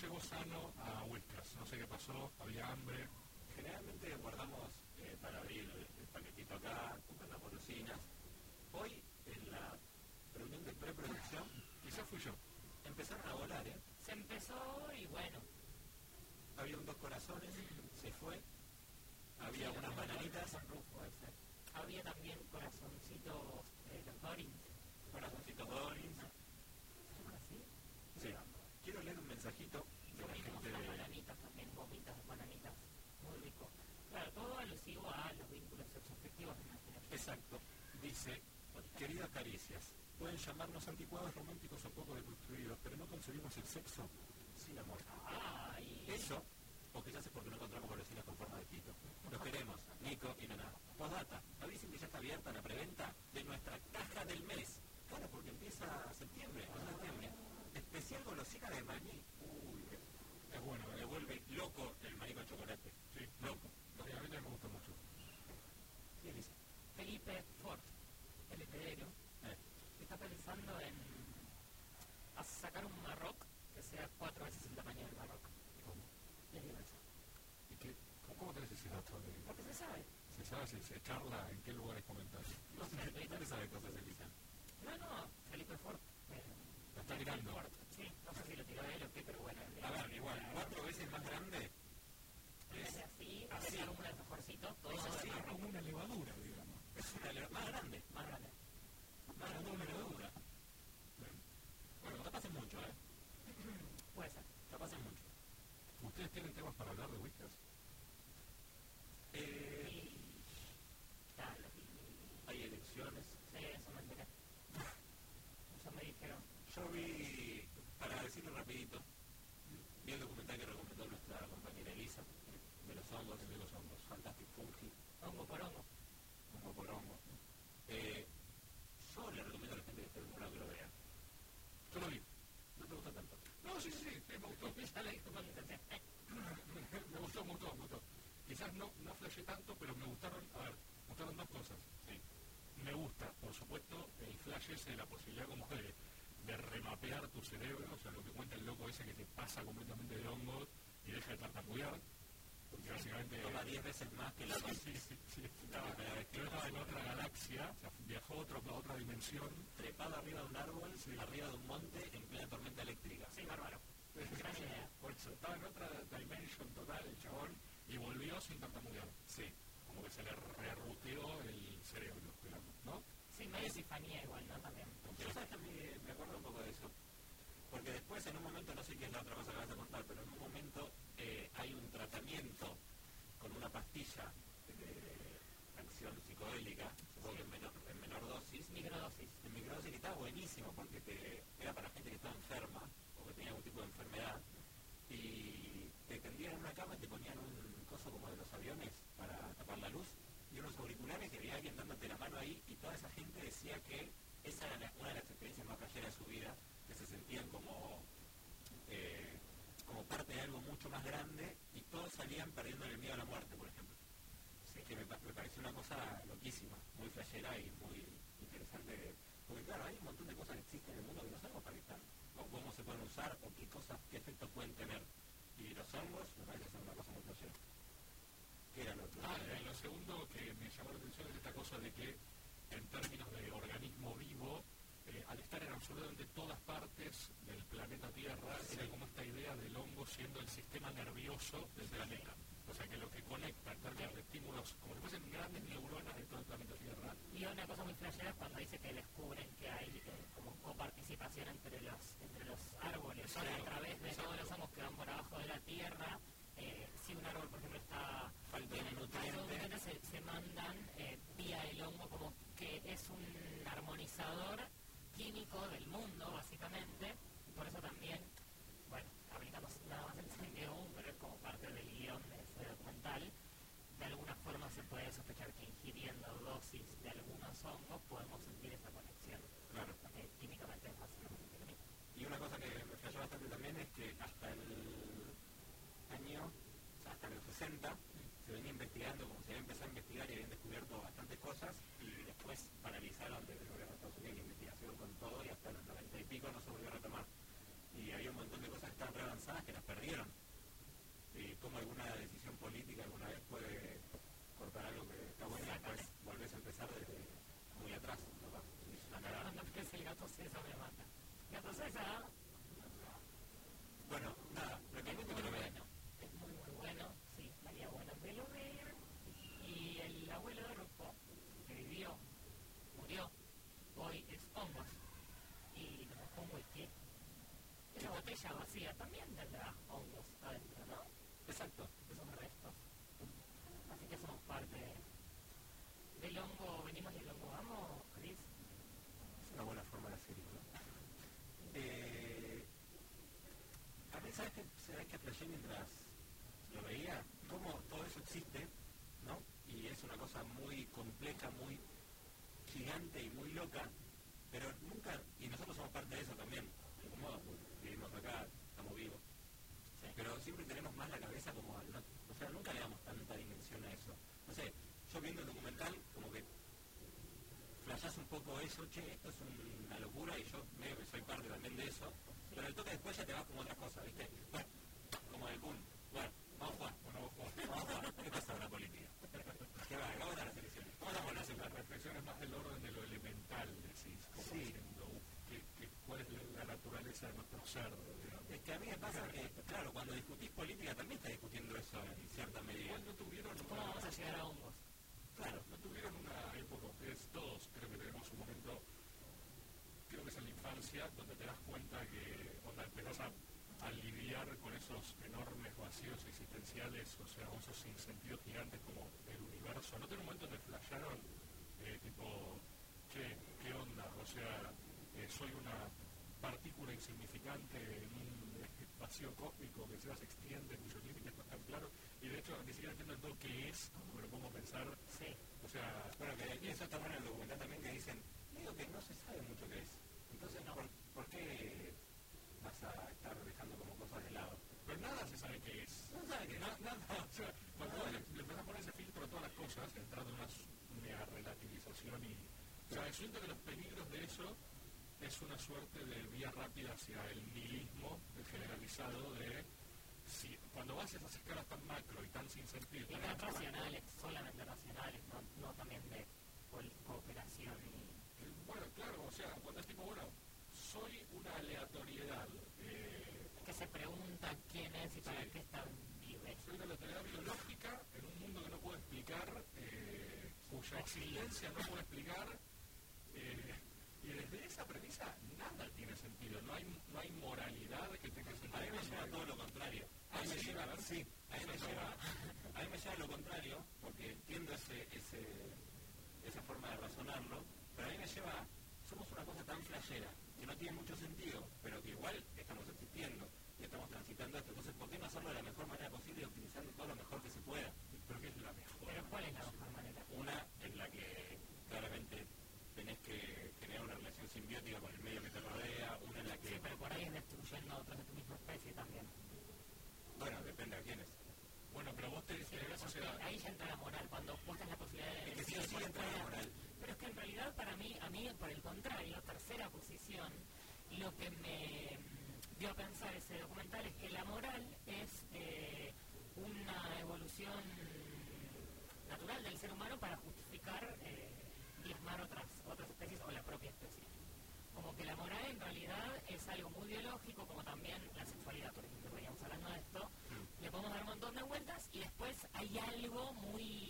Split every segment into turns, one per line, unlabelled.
llegó sano a Huescas. No sé qué pasó, había hambre.
Generalmente guardamos eh, para abrir el, paquetito acá, comprar las golosinas. Hoy, en la reunión de preproducción,
Quizás fui yo.
empezaron a volar, ¿eh?
Se empezó y bueno.
Había un dos corazones, se fue. Había unas bananitas,
Rufo. Había también corazoncitos de los Dorins.
corazoncitos Dorins.
¿Se llama así?
Sí. Quiero leer un mensajito de
Yo
la
vimos
gente
unas
de...
bananitas también, gomitas de bananitas. Muy rico. Claro, todo alusivo a los vínculos sexoafectivos de nuestra
Exacto. Dice, pueden llamarnos anticuados, románticos o poco deconstruidos, pero no concebimos el sexo sin amor.
Ay,
Eso, o quizás es porque no encontramos golosinas con forma de pito. Los queremos, Nico y Nana. Postdata, avisen que ya está abierta la preventa de nuestra caja del mes. Claro, porque empieza septiembre, o septiembre. Especial golosina de maní. Uy,
Es bueno,
me vuelve loco el maní con chocolate.
Sí,
Loco.
A mí me gusta mucho.
Sí, Elisa.
Felipe Ford, el está pensando en a sacar un Marroc que sea cuatro veces el tamaño del Marroc.
¿Cómo? ¿Y qué? ¿Cómo tenés ese dato? de-
Porque se sabe.
¿Se sabe si se charla en qué lugares comentar?
No sé,
¿Dónde
Twitter.
sabe cosas, Elisa?
No, no, Felipe Ford. eh,
La está
Felipe
tirando.
Sí, no sé si lo tiró él o qué, pero bueno.
A ver, igual, cuatro veces más grande.
Es así,
así.
como un alfajorcito,
Es así,
de.
Como una levadura, digamos.
Es una le- más grande.
Más grande.
Más grande una levadura. Bueno, capaz es mucho, ¿eh?
Puede ser.
Capaz es mucho.
¿Ustedes tienen temas para hablar de Whiskas?
Eh, hay elecciones.
sí, eso me enteré. Eso me dijeron.
Yo vi, para decirlo rapidito, vi el documental que recomendó nuestra compañera Elisa, de los hongos, de los hongos, Fantastic Fungi,
Hongo por hongo.
hongo por hongo. Eh, yo le recomiendo a la gente que esté enamorado que lo vea.
Yo lo vi.
No te gusta tanto.
No, sí, sí, sí, me gustó.
Con intención.
me gustó, me gustó, me gustó. Quizás no, no flashé tanto, pero me gustaron, a ver, me gustaron dos cosas. Sí. Me gusta, por supuesto, el flash ese, la posibilidad como de, de remapear tu cerebro, o sea, lo que cuenta el loco ese que te pasa completamente de hongo y deja de tartamudear, porque básicamente...
Toma 10 veces más que la
Sí, sí, sí, sí, estaba, estaba en otra galaxia, o sea, viajó a, otro, a otra dimensión.
trepada arriba de un árbol, arriba de un monte, en plena tormenta eléctrica.
Sí, bárbaro.
Por eso, estaba en otra dimension total el chabón y volvió sin tartamudear.
Sí.
Como que se le reruteó el cerebro, digamos, ¿no?
Sí, medio epifanía igual, ¿no? También.
Sabes muy flashera y muy interesante. Porque claro, hay un montón de cosas que existen en el mundo que no sabemos para qué están, o cómo se pueden usar, o qué cosas, qué efectos pueden tener. Y los hongos me parece que son una cosa muy flashera. ¿Qué era lo otro?
Ah, lo segundo que me llamó la atención es esta cosa de que en términos de organismo vivo, eh, al estar en absolutamente todas partes del planeta Tierra, sí. era como esta idea del hongo siendo el sistema nervioso del sí. planeta. O sea que lo que conecta de estímulos, como si fuesen grandes neuronas de todo el planeta Tierra.
Y una cosa muy flashera cuando dice que descubren que hay eh, como coparticipación entre los, entre los árboles, a través de todos los hongos que van por abajo de la Tierra. Eh, si un árbol, por ejemplo, está
Falta de
tiene-
nutrientes.
nutrientes, se, se mandan eh, vía el hongo como que es un armonizador químico del mundo, básicamente. Y por eso también, bueno, habilitamos nada más el sentido común, pero es como parte del guion de ese documental. De alguna forma se puede sospechar que ingiriendo dosis de algunos hongos podemos sentir esa conexión.
Claro.
Porque químicamente es.
Y una cosa que me falló bastante también es que hasta el año, o sea, hasta los 60, se venía investigando, como se había empezado a investigar y habían descubierto bastantes cosas, y después paralizaron desde el gobierno de Estados Unidos la investigación con todo, y hasta los 90 y pico no se volvió a retomar. Y había un montón de cosas que estaban re avanzadas que las perdieron. Y como alguna decisión política alguna vez puede cortar algo que está bueno y después volvés a empezar desde muy atrás. capaz. Y es una cagada.
Cuando empieza el gato César me mata. Gato César
Bueno, nada, recomiendo que
muy
lo vean.
bueno. Es muy muy bueno, sí, estaría bueno verlo ver. Y el abuelo de Rocco, que vivió, murió, hoy es hongos. Y nos dejó un whisky. Esa botella vacía también tendrá hongos adentro, ¿no?
Exacto.
Esos restos. Así que somos parte del hongo, venimos y del hongo vamos, Chris.
Es una buena forma de hacerlo. ¿no? Eh, a mí, ¿sabes qué, ¿sabes qué flashé mientras lo veía? Cómo todo eso existe, ¿no? Y es una cosa muy compleja, muy gigante y muy loca, pero nunca, y nosotros somos parte de eso también, de algún modo, vivimos acá, estamos vivos. Pero siempre tenemos más la cabeza como, no- o sea, nunca le damos tanta dimensión a eso. No sé, yo viendo el documental, como que eso, che, esto es una locura y yo medio que soy parte también de eso, pero el toque después ya te vas como otra cosa, ¿viste? Bueno, como el boom, bueno, vamos a jugar, bueno, vamos a jugar, vamos a jugar. ¿Qué pasa con la política? ¿Qué va? ¿Cómo están las elecciones? ¿Cómo estamos las
La reflexión es más del orden de lo elemental, decís, como
Sí.
diciendo, ¿qué- qué- cuál es la, la naturaleza de nuestro ser, digamos.
Es que a mí me pasa que, claro, cuando discutís política también estás discutiendo eso en cierta medida.
Tuvieron
¿Cómo vamos a llegar a hongos?
Claro,
no tuvieron una época, ustedes todos creo que tenemos un momento, creo infancia, donde te das cuenta que onda, empezás a, a lidiar con esos enormes vacíos existenciales, o sea, esos sinsentidos gigantes como el universo. ¿No tiene un momento donde flasharon, eh, tipo, che, qué onda? O sea, eh, soy una partícula insignificante en un vacío cósmico que se se extiende, cuyos límites no están claros, y de hecho ni siquiera entiendo del todo qué es, pero cómo pensar,
Sí.
o sea,
bueno, que eso está bueno en el documental también que dicen, digo que no se sabe mucho qué es. Entonces, ¿por, ¿por qué vas a estar dejando como cosas de lado?
pero nada se sabe qué es.
No sabe qué es.
Na- nada, o sea, cuando le, le empezás a poner ese filtro a todas las cosas, entrando en una mega relativización y... O sea, siento que los peligros de eso es una suerte de vía rápida hacia el nihilismo el generalizado de... Si, cuando vas a esas escalas tan macro y tan sin sentido,
Y
abstractas,
racionales, solamente racionales, no, no también de cooperación y...
Eh, Bueno, claro, o sea, cuando es tipo, bueno, soy una aleatoriedad,
que se pregunta quién es y para
Sí.
qué está vive.
soy una aleatoriedad biológica en un mundo que no puedo explicar, cuya existencia no puedo explicar, y desde esa premisa nada tiene sentido, no hay, no hay moralidad que tenga sentido.
A mí me lleva todo lo contrario. A mí me lleva,
a ver.
sí, a mí me lleva, a lo contrario, porque entiendo ese, ese, esa forma de razonarlo, pero a mí me lleva, somos una cosa tan flashera, que no tiene mucho sentido, pero que igual estamos existiendo y esto. Entonces, ¿por qué no hacerlo de la mejor manera posible y utilizando todo lo mejor que se pueda?
Pero que es la mejor.
Pero ¿cuál es la mejor manera?
Una en la que claramente tenés que generar una relación simbiótica con el medio que te rodea, una en la que,
Sí, pero por ahí es destruyendo a otros de tu misma especie también.
bueno, depende a quiénes.
Bueno, pero vos te,
Sí,
te
pero
o sea,
ahí ya entra la moral cuando tenés la posibilidad de
Es que sí sí entra la moral.
Pero es que en realidad para mí, a mí por el contrario, tercera posición, lo que me dio a pensar ese documental es que la moral es eh, una evolución natural del ser humano para justificar eh, diezmar otras, otras especies o la propia especie. Como que la moral en realidad es algo muy biológico, como también la sexualidad, por ejemplo, veníamos hablando de esto,
mm.
le podemos dar un montón de vueltas y después hay algo muy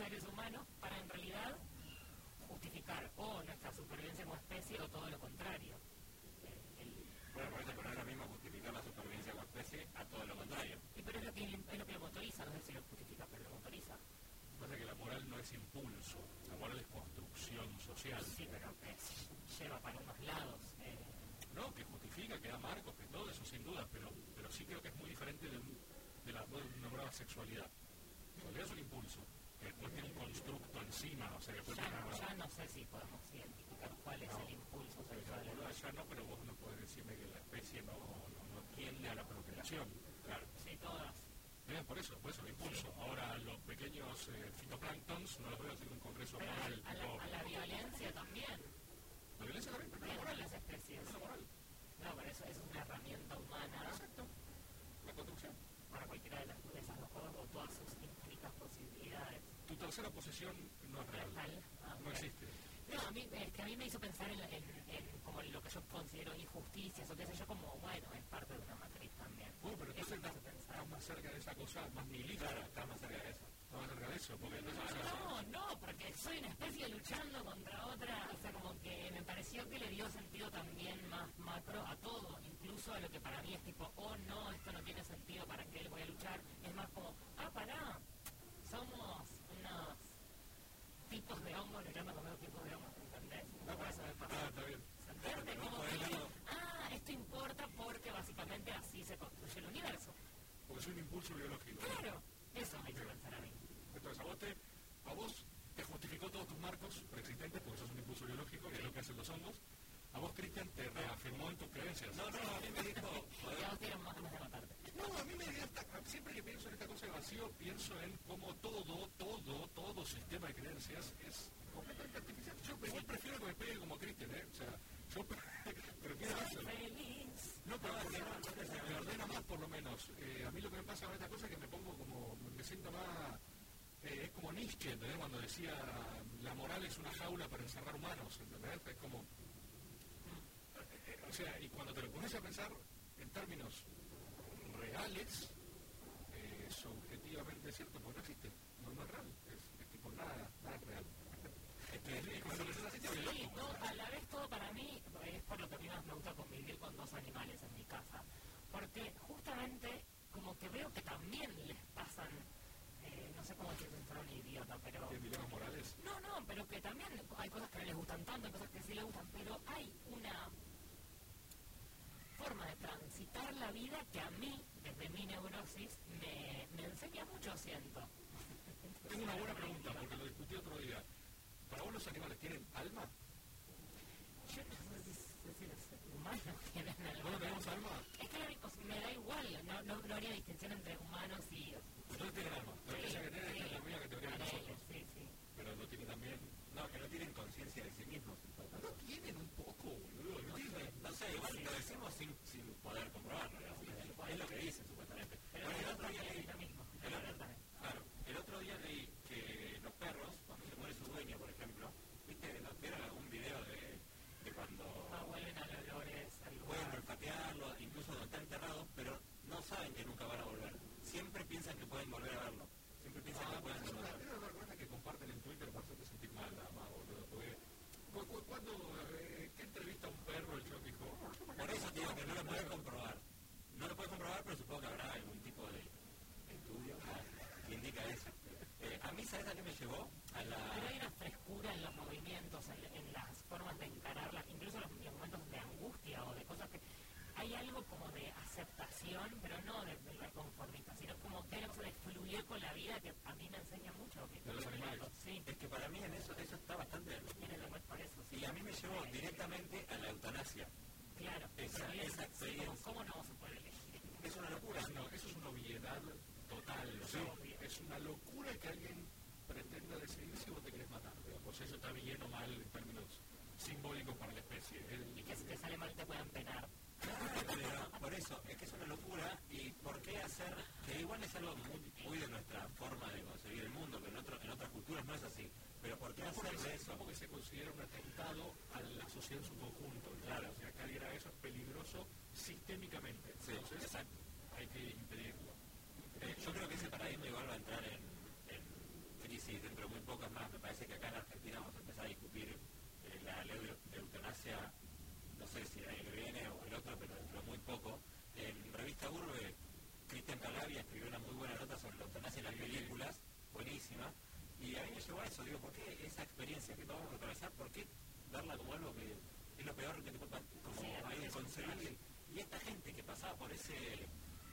seres humanos para en realidad justificar o nuestra supervivencia como especie o todo lo contrario.
Bueno, por eso pero lo mismo justificar la supervivencia como especie a todo lo contrario.
Y pero es lo que, es lo, que lo motoriza, no sé si lo justifica, pero lo motoriza.
Pasa que la moral no es impulso, la moral es construcción social.
Sí, pero que lleva para unos lados. Eh.
No, que justifica, que da marcos, que todo eso sin duda, pero, pero sí creo que es muy diferente de, de la nueva sexualidad. En realidad es un impulso, después tiene un constructo encima, o sea, que
ya, no, ya no sé si podemos identificar cuál es el impulso sexual.
Ya no, pero vos no podés decirme que la especie no, no, tiende a la procreación. Claro.
Sí, todas.
Bien, por eso, por eso el impulso. Ahora los pequeños eh, fitoplánctons no los veo haciendo un congreso
pero
moral.
A, la, a la violencia también.
La violencia también, pero no moral.
las especies.
No moral.
No, pero eso, eso es una herramienta humana.
Exacto. La construcción.
Para cualquiera de, las, de esas dos cosas o todas sus infinitas posibilidades.
Tu tercera posición no es real.
Ah,
no existe.
No, a mí, es que a mí me hizo pensar en, en, en como lo que yo considero injusticias o qué sé yo, como, bueno, es parte de una matriz también.
Uh, pero entonces estás, estás más cerca de esa cosa más nihilista.
Claro, estás más cerca de eso.
Estás más cerca de eso. Porque entonces,
no, no, porque soy una especie luchando contra otra, o sea, como que me pareció que le dio sentido también más macro a todo, incluso a lo que para mí es tipo, oh no tiene sentido, ¿para qué le voy a luchar? Es más como, ah, pará, somos unos tipos de hongos, le llaman como tipos de hongos, ¿entendés?
No, ah, está bien.
¿Se entiende? Como que, ah, esto importa porque básicamente así se construye el universo.
Biológico.
Claro, eso me hizo pensar a mí.
Entonces, a vos, te, a vos te justificó todos tus marcos preexistentes, porque eso es un impulso biológico, que es lo que hacen los hongos. A vos, Cristian, te reafirmó en tus creencias.
No, no, a mí me dijo...
No, a mí me siempre que pienso en esta cosa de vacío, pienso en cómo todo, todo, todo sistema de creencias es completamente artificial. Yo igual prefiero que me pegue como Cristian, ¿eh? O sea, yo prefiero eso. No, pero por lo menos. Eh, a mí lo que me pasa con esta cosa es que me pongo como, me siento más... Eh, es como Nietzsche, ¿entendés? Cuando decía la moral es una jaula para encerrar humanos, ¿entendés? Es como... o sea, y cuando te lo pones a pensar en términos reales, eh, es objetivamente cierto, porque no existe, no, no es real, es, es tipo nada, nada es real.
Sí, no, a la vez todo para mí es por lo que a mí más me gusta convivir con dos animales en mi como que veo que también les pasan, eh, no sé cómo decir un idiota, pero...
morales?
No, no, pero que también hay cosas que no les gustan tanto, hay cosas que sí les gustan, pero hay una forma de transitar la vida que a mí, desde mi neurosis, me, me enseña mucho, siento.
Tengo una buena pregunta, porque lo discutí otro día. ¿Para vos los animales tienen alma?
Yo no sé si los humanos tienen alma.
¿No tenemos alma?
Es que me da igual, no, no, no, haría distinción entre humanos y...
Ustedes tienen alma, la sí, que tienen sí, es la misma categoría que nosotros.
Sí, sí.
Pero no tienen también...
No, que no tienen conciencia de sí mismos.
No tienen un poco, boludo.
No, tienen, no sé, igual lo decimos sin, sin poder comprobarlo. Es lo que dicen, supuestamente.
Pero el otro día leí lo mismo.
Claro, el otro día leí que los perros, cuando se muere su dueño, por ejemplo, ¿viste? ¿Vieron algún video de, de cuando...
Ah, huelen a olores,
Pueden olfatearlo, incluso cuando está enterrado, pero no saben que nunca van a volver. Siempre piensan que pueden volver a verlo. Siempre piensan
ah,
que pueden
volver a verlo. Es una que comparten en Twitter por hacerte sentir mal, nada más, boludo. Porque, ¿cuándo, eh, ¿qué entrevista a un perro el show dijo?
Por eso digo que no lo puedes comprobar. No lo puedes comprobar, pero supongo que habrá algún tipo de estudio que indica eso. Eh, a mí, ¿sabes a qué me llevó? A la...
Pero hay una frescura en los movimientos, en, en las formas de encararlas, incluso los, los, momentos de angustia o de cosas que... Hay algo como de aceptación, pero no de, de la conformista, sino como que algo de fluir con la vida que a mí me enseña mucho. Que
de los animales.
Sí.
Es que para mí en eso, eso está bastante...
Tiene por eso, sí.
Y a mí me llevó directamente a la eutanasia.
Claro,
esa, esa experiencia.
¿Cómo, no se puede elegir?
Es una locura.
No, eso es una obviedad total. O sea, es una locura que alguien pretenda decidir si vos te querés matar. Pues eso está bien o mal en términos simbólicos para la especie.
Y que si te sale mal te puedan penar.
por eso, es que es una locura y por qué hacer, que igual es algo muy, muy de nuestra forma de concebir el mundo, que en, otro, en otras culturas no es así, pero por qué hacer eso?
Porque se considera un atentado a la sociedad en su conjunto.
Claro.
O sea, que alguien haga eso es peligroso sistémicamente.
Sí,
Entonces,
exacto.
hay que impedirlo.
Eh, yo creo que ese paradigma igual va a entrar en, en crisis dentro de muy pocas más. Me parece que acá en Argentina vamos a empezar a discutir eh, la ley de, eutanasia, no sé si el año que viene o el otro, pero dentro muy poco. En revista Urbe, Cristian Calabria escribió una muy buena nota sobre la eutanasia en las películas, buenísima. Y a mí me llevó a eso, digo, ¿por qué esa experiencia que vamos a atravesar, por qué darla como algo que es lo peor que te puede como sí, Y esta gente que pasaba por ese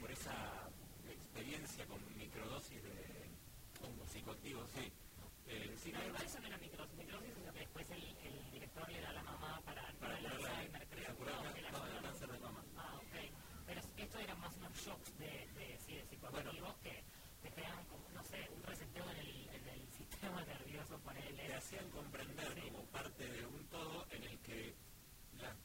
por esa experiencia con microdosis de psicoactivos, sí.
Eh, sí no, igual eso no era microdosis, microdosis es lo que después el, el director le da a la mamá para, para, para.
No, el cáncer de mama.
Ah, ok. Pero esto eran más unos shocks de, de, que te crean como, no sé, un reseteo en el, en el sistema nervioso, por él.
Te hacían comprender como parte de un todo en el que las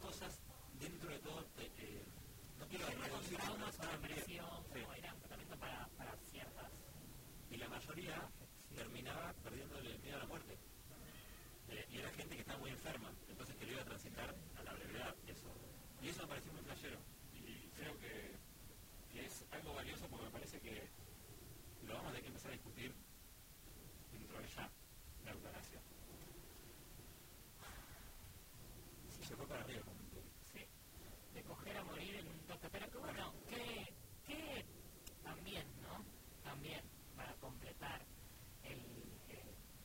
cosas dentro de todo te, eh, no quiero reducir
traumas o depresión, sí. era un tratamiento para, para ciertas.
Y la mayoría terminaba perdiendo el miedo a la muerte. Eh, y era gente que estaba muy enferma, entonces que lo iba a transitar a la brevedad. Eso. Y eso me pareció muy flashero.
Y creo que, algo valioso porque me parece que lo vamos a tener que empezar a discutir dentro de ya, la eutanasia.
Si se fue para arriba,
Sí, de coger a morir en un toque. Pero que bueno, que, también, ¿no? También, para completar el,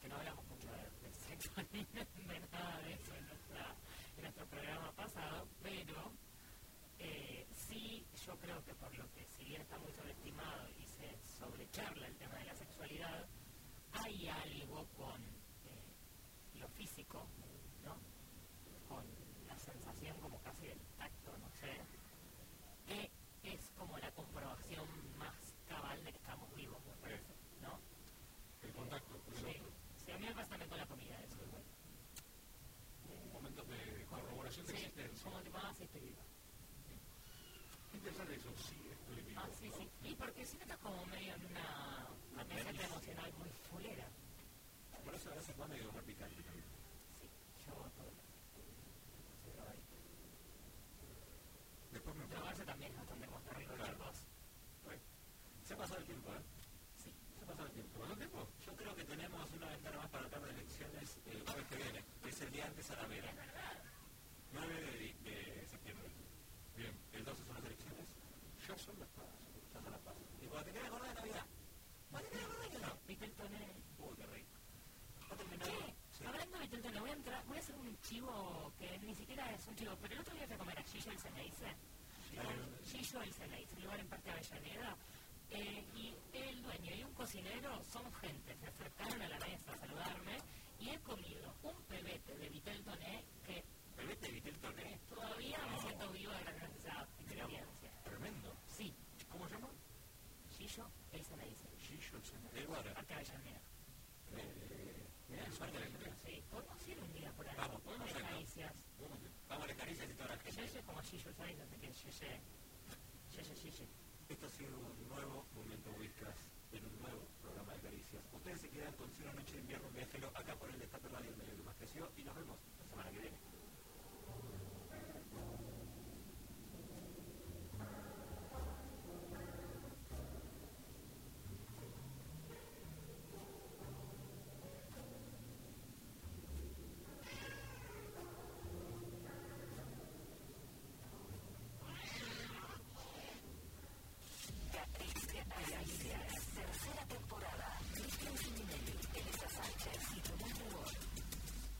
que no hablamos mucho de, de sexo ni de nada de eso en, nuestra, en nuestro programa pasado, pero eh, sí yo creo que por lo que si bien está muy sobreestimado y se sobrecharla el tema de la sexualidad, hay algo con eh, lo físico, ¿no? Con la sensación como casi del tacto, no sé, que es como la comprobación más cabal de que estamos vivos, me parece, ¿no?
El contacto,
sí. sí, a mí me pasa también con la comida eso, igual.
Momentos de corroboración de
sí,
existencia.
Como ah, sí estoy viva.
Interesante eso, sí, estoy vivo.
Ah, sí, sí. Y porque si estás como medio en una meseta emocional muy fulera.
Por eso en cuando hay que comer picante también.
Sí, yo todo.
Después me
Drogarse también es bastante como terrible,
Claro.
chicos.
Se pasado el tiempo, ¿eh?
Sí.
Se pasado el tiempo.
¿Cuánto tiempo?
Yo creo que tenemos una ventana más para hablar de elecciones el jueves que viene, que es el día antes a la vera.
Es verdad.
9 de, de septiembre.
Bien.
El 12 son las elecciones,
Ya son las pagas.
ya son las pasos. Y cuando te quieres acordar de Navidad, cuando te quieres acordar que no.
Viteltoné.
Uy, qué rico. ¿Va a?
Che,
Sí.
hablando de Viteltoné, voy a entrar, voy a hacer un chivo que ni siquiera es un chivo, pero el otro día fui a comer a Gillo el Ceneice. Gillo el Ceneice, un lugar en Parque Avellaneda. Eh, y el dueño y un cocinero son gente, se acercaron a la mesa a saludarme y he comido un pebete de Viteltoné que
Pebete de Vitel Toné.
todavía me siento vivo de gracias esa experiencia.
Tremendo.
Sí,
¿Cómo se llama?
Gillo el Ceneice,
Gillo el.
Del Guadra.
Parque Avellaneda.
Eh, de.
Sí, podemos ir un día por ahí.
Vamos, マ
イナ
で
練
習して、シャシャ
シ
ャ
シャってとするのを